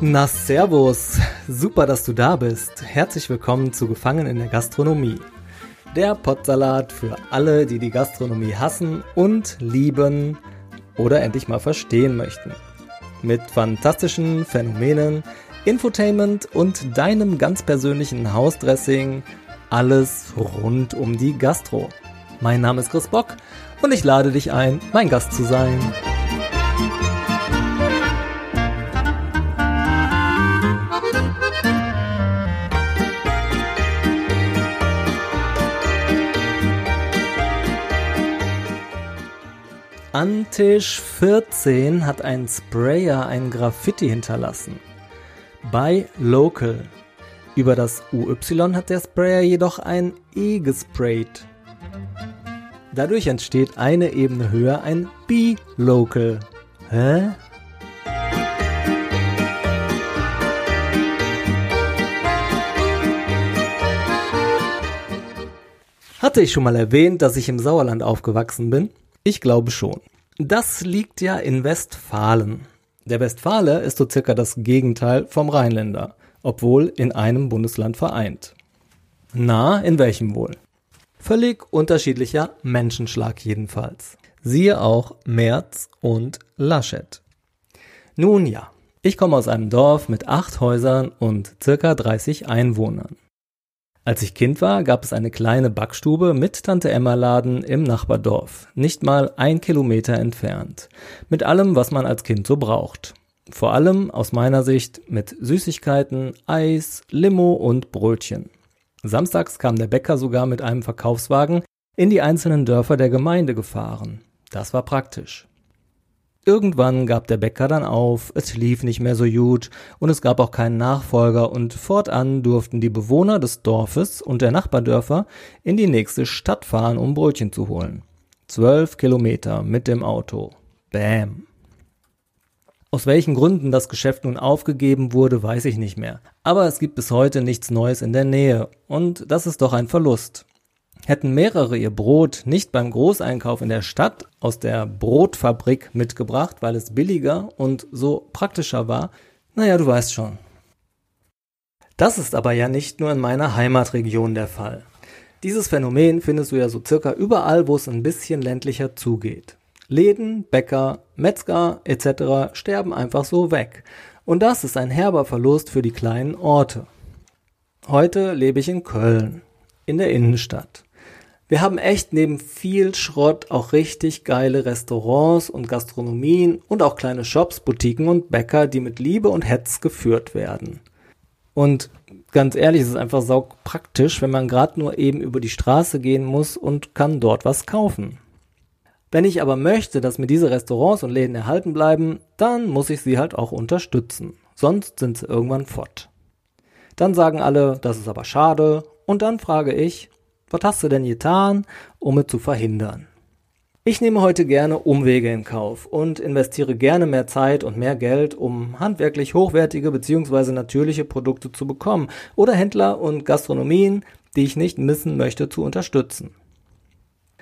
Na Servus, super, dass du da bist. Herzlich willkommen zu Gefangen in der Gastronomie. Der Potsalat für alle, die die Gastronomie hassen und lieben oder endlich mal verstehen möchten. Mit fantastischen Phänomenen, Infotainment und deinem ganz persönlichen Hausdressing, alles rund um die Gastro. Mein Name ist Chris Bock und ich lade dich ein, mein Gast zu sein. An Tisch 14 hat ein Sprayer ein Graffiti hinterlassen. Bei Local. Über das UY hat der Sprayer jedoch ein E gesprayt. Dadurch entsteht eine Ebene höher ein B-Local. Hä? Hatte ich schon mal erwähnt, dass ich im Sauerland aufgewachsen bin? Ich glaube schon. Das liegt ja in Westfalen. Der Westfale ist so circa das Gegenteil vom Rheinländer, obwohl in einem Bundesland vereint. Na, in welchem wohl? Völlig unterschiedlicher Menschenschlag jedenfalls. Siehe auch Merz und Laschet. Nun ja, ich komme aus einem Dorf mit acht Häusern und circa 30 Einwohnern. Als ich Kind war, gab es eine kleine Backstube mit Tante Emma Laden im Nachbardorf, nicht mal ein Kilometer entfernt, mit allem, was man als Kind so braucht. Vor allem aus meiner Sicht mit Süßigkeiten, Eis, Limo und Brötchen. Samstags kam der Bäcker sogar mit einem Verkaufswagen in die einzelnen Dörfer der Gemeinde gefahren. Das war praktisch. Irgendwann gab der Bäcker dann auf, es lief nicht mehr so gut und es gab auch keinen Nachfolger und fortan durften die Bewohner des Dorfes und der Nachbardörfer in die nächste Stadt fahren, um Brötchen zu holen. Zwölf Kilometer mit dem Auto. Bäm. Aus welchen Gründen das Geschäft nun aufgegeben wurde, weiß ich nicht mehr. Aber es gibt bis heute nichts Neues in der Nähe und das ist doch ein Verlust. Hätten mehrere ihr Brot nicht beim Großeinkauf in der Stadt aus der Brotfabrik mitgebracht, weil es billiger und so praktischer war, naja, du weißt schon. Das ist aber ja nicht nur in meiner Heimatregion der Fall. Dieses Phänomen findest du ja so circa überall, wo es ein bisschen ländlicher zugeht. Läden, Bäcker, Metzger etc. sterben einfach so weg. Und das ist ein herber Verlust für die kleinen Orte. Heute lebe ich in Köln, in der Innenstadt. Wir haben echt neben viel Schrott auch richtig geile Restaurants und Gastronomien und auch kleine Shops, Boutiquen und Bäcker, die mit Liebe und Hetz geführt werden. Und ganz ehrlich, es ist einfach saug praktisch, wenn man gerade nur eben über die Straße gehen muss und kann dort was kaufen. Wenn ich aber möchte, dass mir diese Restaurants und Läden erhalten bleiben, dann muss ich sie halt auch unterstützen. Sonst sind sie irgendwann fort. Dann sagen alle, das ist aber schade. Und dann frage ich, was hast du denn getan, um es zu verhindern? Ich nehme heute gerne Umwege in Kauf und investiere gerne mehr Zeit und mehr Geld, um handwerklich hochwertige bzw. natürliche Produkte zu bekommen oder Händler und Gastronomien, die ich nicht missen möchte, zu unterstützen.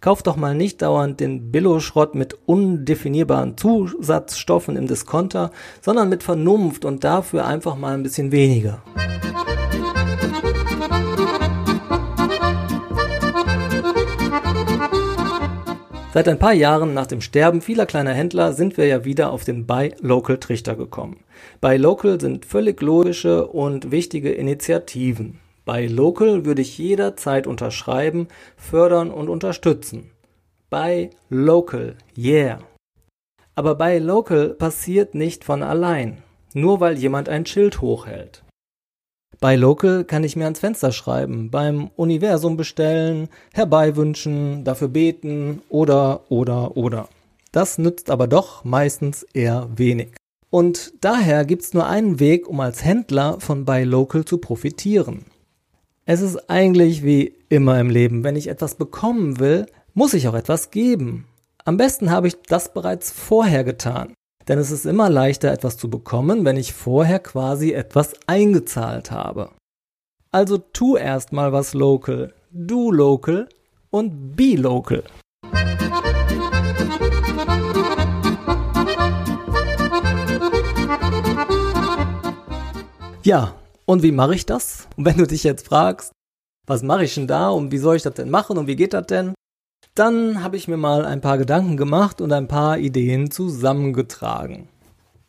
Kauf doch mal nicht dauernd den Billo-Schrott mit undefinierbaren Zusatzstoffen im Diskonter, sondern mit Vernunft und dafür einfach mal ein bisschen weniger. Seit ein paar Jahren nach dem Sterben vieler kleiner Händler sind wir ja wieder auf den Buy Local Trichter gekommen. Buy Local sind völlig logische und wichtige Initiativen. Buy Local würde ich jederzeit unterschreiben, fördern und unterstützen. Buy Local, yeah. Aber Buy Local passiert nicht von allein, nur weil jemand ein Schild hochhält. Bei Local kann ich mir ans Fenster schreiben, beim Universum bestellen, herbeiwünschen, dafür beten oder oder oder. Das nützt aber doch meistens eher wenig. Und daher gibt's nur einen Weg, um als Händler von Buy Local zu profitieren. Es ist eigentlich wie immer im Leben, wenn ich etwas bekommen will, muss ich auch etwas geben. Am besten habe ich das bereits vorher getan. Denn es ist immer leichter, etwas zu bekommen, wenn ich vorher quasi etwas eingezahlt habe. Also tu erstmal was local, do local und be local. Ja, und wie mache ich das? Und wenn du dich jetzt fragst, was mache ich denn da und wie soll ich das denn machen und wie geht das denn? Dann habe ich mir mal ein paar Gedanken gemacht und ein paar Ideen zusammengetragen.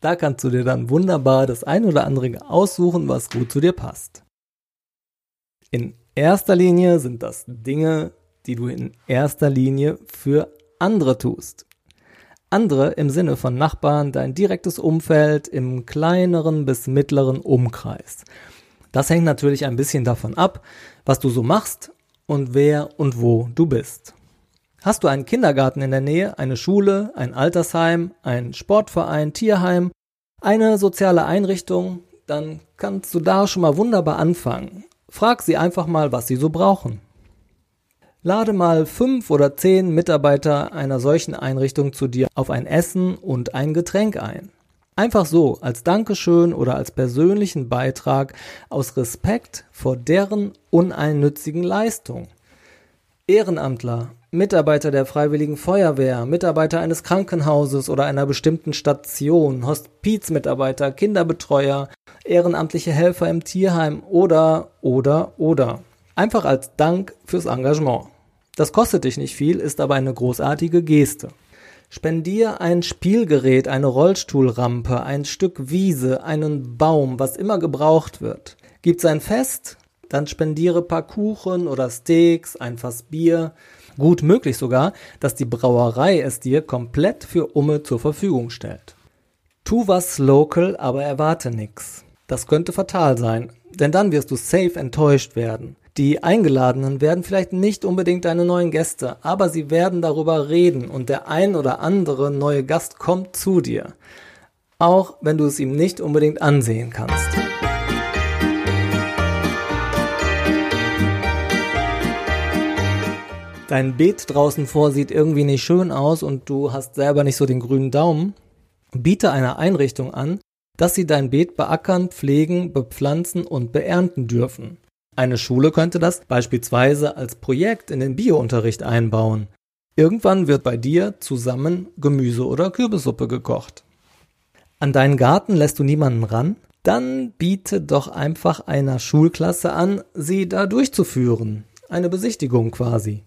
Da kannst du dir dann wunderbar das ein oder andere aussuchen, was gut zu dir passt. In erster Linie sind das Dinge, die du in erster Linie für andere tust. Andere im Sinne von Nachbarn, dein direktes Umfeld im kleineren bis mittleren Umkreis. Das hängt natürlich ein bisschen davon ab, was du so machst und wer und wo du bist. Hast du einen Kindergarten in der Nähe, eine Schule, ein Altersheim, ein Sportverein, Tierheim, eine soziale Einrichtung, dann kannst du da schon mal wunderbar anfangen. Frag sie einfach mal, was sie so brauchen. Lade mal fünf oder zehn Mitarbeiter einer solchen Einrichtung zu dir auf ein Essen und ein Getränk ein. Einfach so, als Dankeschön oder als persönlichen Beitrag aus Respekt vor deren uneinnützigen Leistung. Ehrenamtler, Mitarbeiter der Freiwilligen Feuerwehr, Mitarbeiter eines Krankenhauses oder einer bestimmten Station, Hospizmitarbeiter, Kinderbetreuer, ehrenamtliche Helfer im Tierheim oder, oder, oder. Einfach als Dank fürs Engagement. Das kostet dich nicht viel, ist aber eine großartige Geste. Spendier ein Spielgerät, eine Rollstuhlrampe, ein Stück Wiese, einen Baum, was immer gebraucht wird. Gibt's ein Fest? Dann spendiere paar Kuchen oder Steaks, ein Fass Bier, Gut möglich sogar, dass die Brauerei es dir komplett für Umme zur Verfügung stellt. Tu was local, aber erwarte nix. Das könnte fatal sein, denn dann wirst du safe enttäuscht werden. Die Eingeladenen werden vielleicht nicht unbedingt deine neuen Gäste, aber sie werden darüber reden und der ein oder andere neue Gast kommt zu dir. Auch wenn du es ihm nicht unbedingt ansehen kannst. dein Beet draußen vor sieht irgendwie nicht schön aus und du hast selber nicht so den grünen Daumen, biete einer Einrichtung an, dass sie dein Beet beackern, pflegen, bepflanzen und beernten dürfen. Eine Schule könnte das beispielsweise als Projekt in den Biounterricht einbauen. Irgendwann wird bei dir zusammen Gemüse oder Kürbissuppe gekocht. An deinen Garten lässt du niemanden ran? Dann biete doch einfach einer Schulklasse an, sie da durchzuführen. Eine Besichtigung quasi.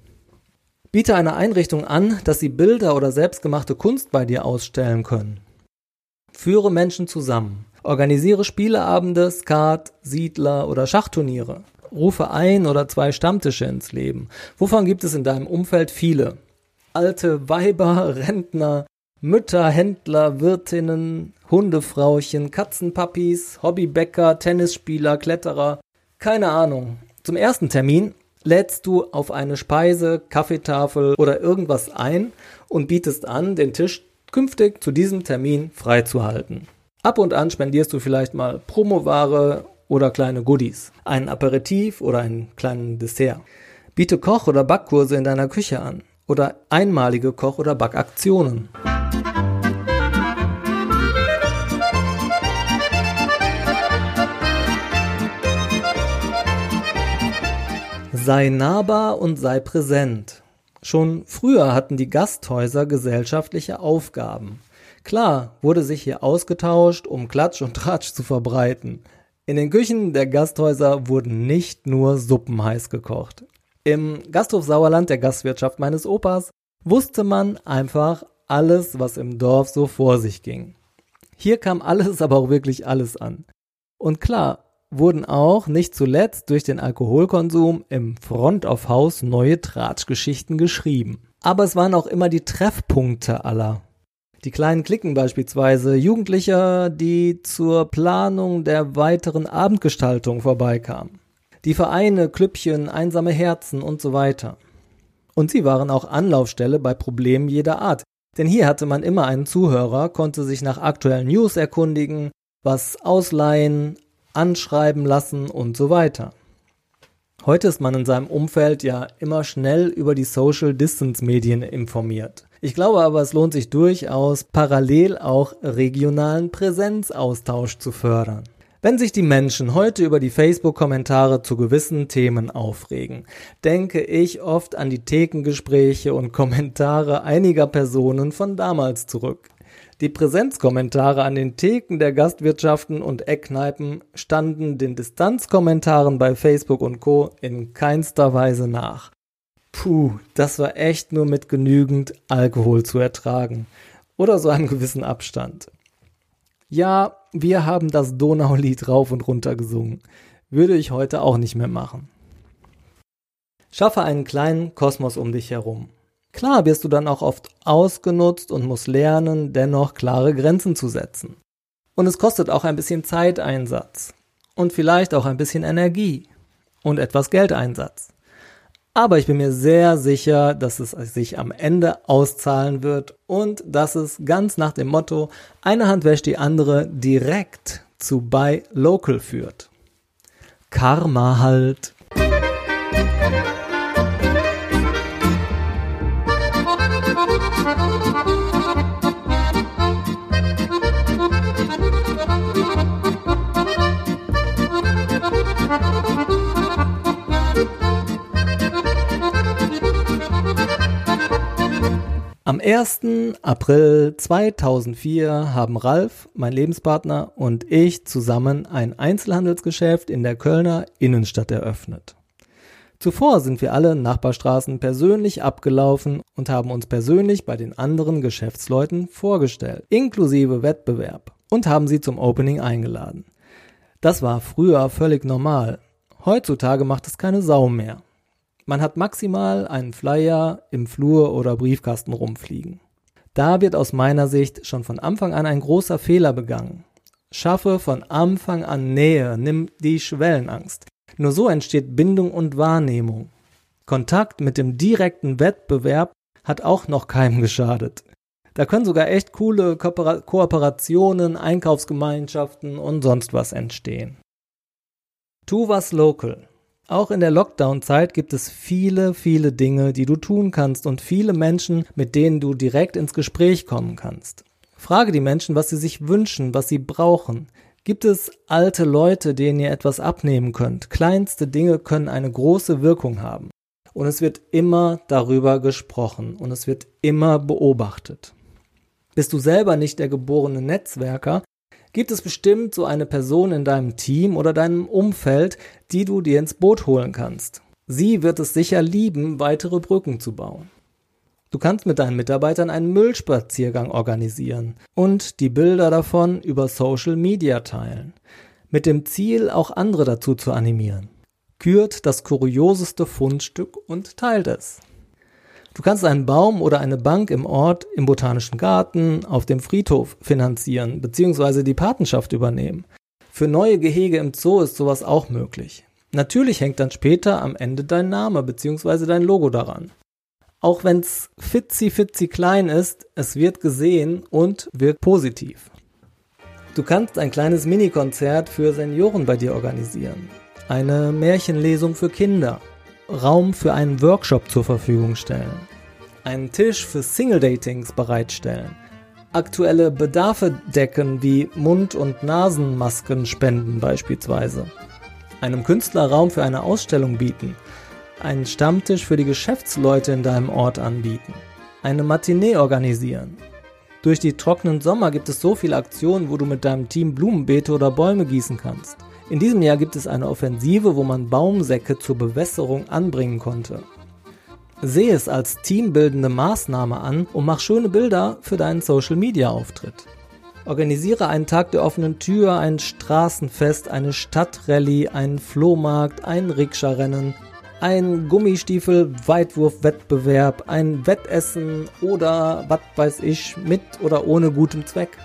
Biete einer Einrichtung an, dass sie Bilder oder selbstgemachte Kunst bei dir ausstellen können. Führe Menschen zusammen. Organisiere Spieleabende, Skat, Siedler oder Schachturniere. Rufe ein oder zwei Stammtische ins Leben. Wovon gibt es in deinem Umfeld viele? Alte Weiber, Rentner, Mütter, Händler, Wirtinnen, Hundefrauchen, Katzenpapis, Hobbybäcker, Tennisspieler, Kletterer. Keine Ahnung. Zum ersten Termin lädst du auf eine Speise, Kaffeetafel oder irgendwas ein und bietest an, den Tisch künftig zu diesem Termin freizuhalten. Ab und an spendierst du vielleicht mal Promoware oder kleine Goodies, einen Aperitif oder einen kleinen Dessert. Biete Koch- oder Backkurse in deiner Küche an oder einmalige Koch- oder Backaktionen. Sei nahbar und sei präsent. Schon früher hatten die Gasthäuser gesellschaftliche Aufgaben. Klar wurde sich hier ausgetauscht, um Klatsch und Tratsch zu verbreiten. In den Küchen der Gasthäuser wurden nicht nur Suppen heiß gekocht. Im Gasthof Sauerland der Gastwirtschaft meines Opas wusste man einfach alles, was im Dorf so vor sich ging. Hier kam alles, aber auch wirklich alles an. Und klar, wurden auch nicht zuletzt durch den Alkoholkonsum im Front of House neue Tratschgeschichten geschrieben. Aber es waren auch immer die Treffpunkte aller. Die kleinen Klicken beispielsweise, Jugendlicher, die zur Planung der weiteren Abendgestaltung vorbeikamen. Die Vereine, Klüppchen, einsame Herzen und so weiter. Und sie waren auch Anlaufstelle bei Problemen jeder Art. Denn hier hatte man immer einen Zuhörer, konnte sich nach aktuellen News erkundigen, was ausleihen, anschreiben lassen und so weiter. Heute ist man in seinem Umfeld ja immer schnell über die Social Distance Medien informiert. Ich glaube aber, es lohnt sich durchaus, parallel auch regionalen Präsenzaustausch zu fördern. Wenn sich die Menschen heute über die Facebook-Kommentare zu gewissen Themen aufregen, denke ich oft an die Thekengespräche und Kommentare einiger Personen von damals zurück. Die Präsenzkommentare an den Theken der Gastwirtschaften und Eckkneipen standen den Distanzkommentaren bei Facebook und Co. in keinster Weise nach. Puh, das war echt nur mit genügend Alkohol zu ertragen. Oder so einem gewissen Abstand. Ja, wir haben das Donaulied rauf und runter gesungen. Würde ich heute auch nicht mehr machen. Schaffe einen kleinen Kosmos um dich herum. Klar wirst du dann auch oft ausgenutzt und musst lernen, dennoch klare Grenzen zu setzen. Und es kostet auch ein bisschen Zeiteinsatz. Und vielleicht auch ein bisschen Energie. Und etwas Geldeinsatz. Aber ich bin mir sehr sicher, dass es sich am Ende auszahlen wird und dass es ganz nach dem Motto eine Hand wäscht die andere direkt zu Buy Local führt. Karma halt. Am 1. April 2004 haben Ralf, mein Lebenspartner, und ich zusammen ein Einzelhandelsgeschäft in der Kölner Innenstadt eröffnet. Zuvor sind wir alle Nachbarstraßen persönlich abgelaufen und haben uns persönlich bei den anderen Geschäftsleuten vorgestellt, inklusive Wettbewerb, und haben sie zum Opening eingeladen. Das war früher völlig normal. Heutzutage macht es keine Sau mehr. Man hat maximal einen Flyer im Flur oder Briefkasten rumfliegen. Da wird aus meiner Sicht schon von Anfang an ein großer Fehler begangen. Schaffe von Anfang an Nähe, nimm die Schwellenangst. Nur so entsteht Bindung und Wahrnehmung. Kontakt mit dem direkten Wettbewerb hat auch noch keinem geschadet. Da können sogar echt coole Ko Kooperationen, Einkaufsgemeinschaften und sonst was entstehen. Tu was local. Auch in der Lockdown-Zeit gibt es viele, viele Dinge, die du tun kannst und viele Menschen, mit denen du direkt ins Gespräch kommen kannst. Frage die Menschen, was sie sich wünschen, was sie brauchen. Gibt es alte Leute, denen ihr etwas abnehmen könnt? Kleinste Dinge können eine große Wirkung haben. Und es wird immer darüber gesprochen und es wird immer beobachtet. Bist du selber nicht der geborene Netzwerker, gibt es bestimmt so eine Person in deinem Team oder deinem Umfeld, die du dir ins Boot holen kannst. Sie wird es sicher lieben, weitere Brücken zu bauen. Du kannst mit deinen Mitarbeitern einen Müllspaziergang organisieren und die Bilder davon über Social Media teilen, mit dem Ziel, auch andere dazu zu animieren. Kürt das kurioseste Fundstück und teilt es. Du kannst einen Baum oder eine Bank im Ort, im Botanischen Garten, auf dem Friedhof finanzieren bzw. die Patenschaft übernehmen. Für neue Gehege im Zoo ist sowas auch möglich. Natürlich hängt dann später am Ende dein Name bzw. dein Logo daran. Auch wenn's fitzi fitzi klein ist, es wird gesehen und wirkt positiv. Du kannst ein kleines Mini-Konzert für Senioren bei dir organisieren. Eine Märchenlesung für Kinder Raum für einen Workshop zur Verfügung stellen, einen Tisch für Single-Datings bereitstellen, aktuelle Bedarfe decken wie Mund- und Nasenmasken spenden beispielsweise, einem Künstler Raum für eine Ausstellung bieten, einen Stammtisch für die Geschäftsleute in deinem Ort anbieten, eine Matinee organisieren. Durch die trockenen Sommer gibt es so viele Aktionen, wo du mit deinem Team Blumenbeete oder Bäume gießen kannst. In diesem Jahr gibt es eine Offensive, wo man Baumsäcke zur Bewässerung anbringen konnte. Sehe es als teambildende Maßnahme an und mach schöne Bilder für deinen Social Media Auftritt. Organisiere einen Tag der offenen Tür, ein Straßenfest, eine Stadtrallye, einen Flohmarkt, ein Rikscha-Rennen, ein Gummistiefel-Weitwurf-Wettbewerb, ein Wettessen oder was weiß ich mit oder ohne gutem Zweck.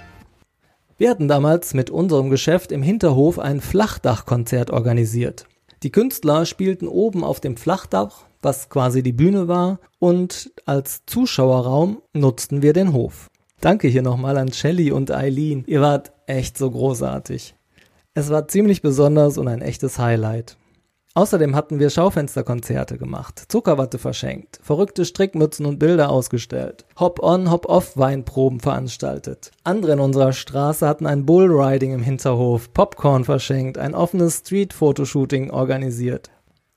Wir hatten damals mit unserem Geschäft im Hinterhof ein Flachdachkonzert organisiert. Die Künstler spielten oben auf dem Flachdach, was quasi die Bühne war, und als Zuschauerraum nutzten wir den Hof. Danke hier nochmal an Shelly und Eileen. Ihr wart echt so großartig. Es war ziemlich besonders und ein echtes Highlight. Außerdem hatten wir Schaufensterkonzerte gemacht, Zuckerwatte verschenkt, verrückte Strickmützen und Bilder ausgestellt, Hop-on, Hop-off Weinproben veranstaltet. Andere in unserer Straße hatten ein Bullriding im Hinterhof, Popcorn verschenkt, ein offenes Street-Fotoshooting organisiert.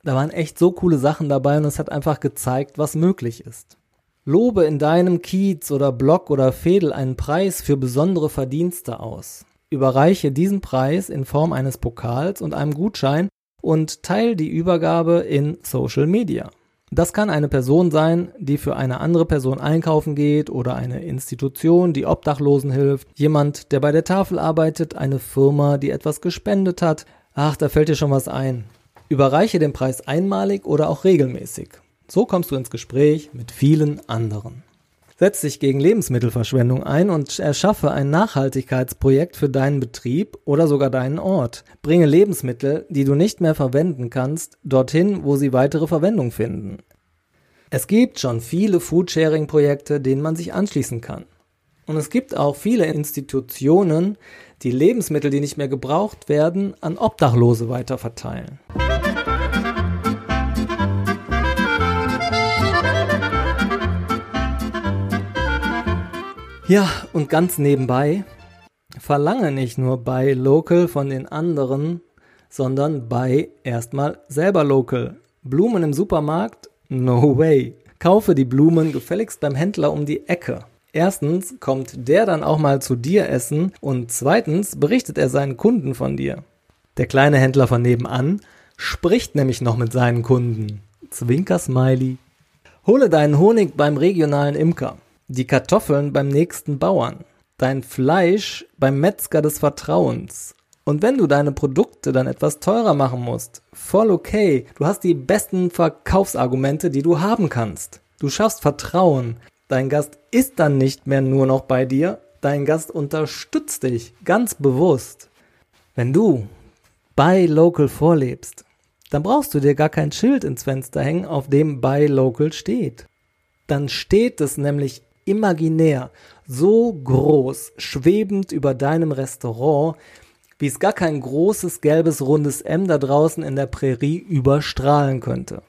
Da waren echt so coole Sachen dabei und es hat einfach gezeigt, was möglich ist. Lobe in deinem Kiez oder Blog oder Fädel einen Preis für besondere Verdienste aus. Überreiche diesen Preis in Form eines Pokals und einem Gutschein und teile die Übergabe in Social Media. Das kann eine Person sein, die für eine andere Person einkaufen geht oder eine Institution, die Obdachlosen hilft, jemand, der bei der Tafel arbeitet, eine Firma, die etwas gespendet hat. Ach, da fällt dir schon was ein. Überreiche den Preis einmalig oder auch regelmäßig. So kommst du ins Gespräch mit vielen anderen. Setz dich gegen Lebensmittelverschwendung ein und erschaffe ein Nachhaltigkeitsprojekt für deinen Betrieb oder sogar deinen Ort. Bringe Lebensmittel, die du nicht mehr verwenden kannst, dorthin, wo sie weitere Verwendung finden. Es gibt schon viele Foodsharing-Projekte, denen man sich anschließen kann. Und es gibt auch viele Institutionen, die Lebensmittel, die nicht mehr gebraucht werden, an Obdachlose weiterverteilen. Ja, und ganz nebenbei, verlange nicht nur bei Local von den anderen, sondern bei erstmal selber Local. Blumen im Supermarkt? No way. Kaufe die Blumen gefälligst beim Händler um die Ecke. Erstens kommt der dann auch mal zu dir essen und zweitens berichtet er seinen Kunden von dir. Der kleine Händler von nebenan spricht nämlich noch mit seinen Kunden. Zwinker Smiley. Hole deinen Honig beim regionalen Imker die Kartoffeln beim nächsten Bauern, dein Fleisch beim Metzger des Vertrauens. Und wenn du deine Produkte dann etwas teurer machen musst, voll okay, du hast die besten Verkaufsargumente, die du haben kannst. Du schaffst Vertrauen. Dein Gast ist dann nicht mehr nur noch bei dir, dein Gast unterstützt dich ganz bewusst. Wenn du Buy Local vorlebst, dann brauchst du dir gar kein Schild ins Fenster hängen, auf dem Buy Local steht. Dann steht es nämlich imaginär, so groß, schwebend über deinem Restaurant, wie es gar kein großes gelbes rundes M da draußen in der Prärie überstrahlen könnte.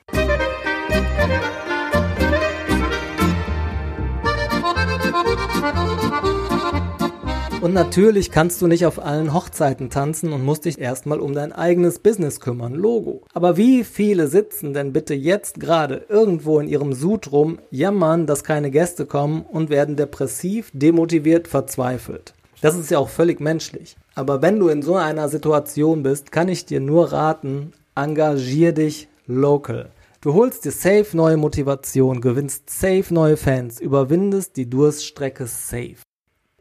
Und natürlich kannst du nicht auf allen Hochzeiten tanzen und musst dich erstmal um dein eigenes Business kümmern, Logo. Aber wie viele sitzen denn bitte jetzt gerade irgendwo in ihrem Sud rum, jammern, dass keine Gäste kommen und werden depressiv, demotiviert, verzweifelt? Das ist ja auch völlig menschlich. Aber wenn du in so einer Situation bist, kann ich dir nur raten, engagier dich local. Du holst dir safe neue Motivation, gewinnst safe neue Fans, überwindest die Durststrecke safe.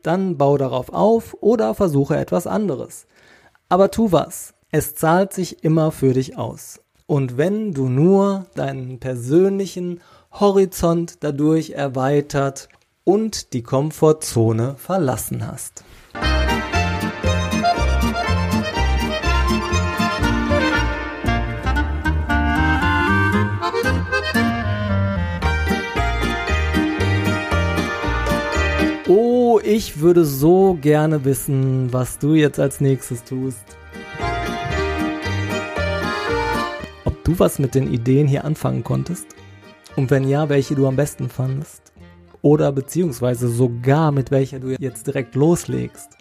Dann bau darauf auf oder versuche etwas anderes. Aber tu was. Es zahlt sich immer für dich aus. Und wenn du nur deinen persönlichen Horizont dadurch erweitert und die Komfortzone verlassen hast. Ich würde so gerne wissen, was du jetzt als nächstes tust. Ob du was mit den Ideen hier anfangen konntest? Und wenn ja, welche du am besten fandest? Oder beziehungsweise sogar mit welcher du jetzt direkt loslegst?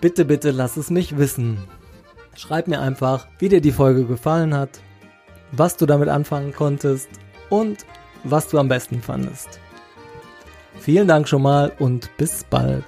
Bitte, bitte lass es mich wissen. Schreib mir einfach, wie dir die Folge gefallen hat, was du damit anfangen konntest und was du am besten fandest. Vielen Dank schon mal und bis bald.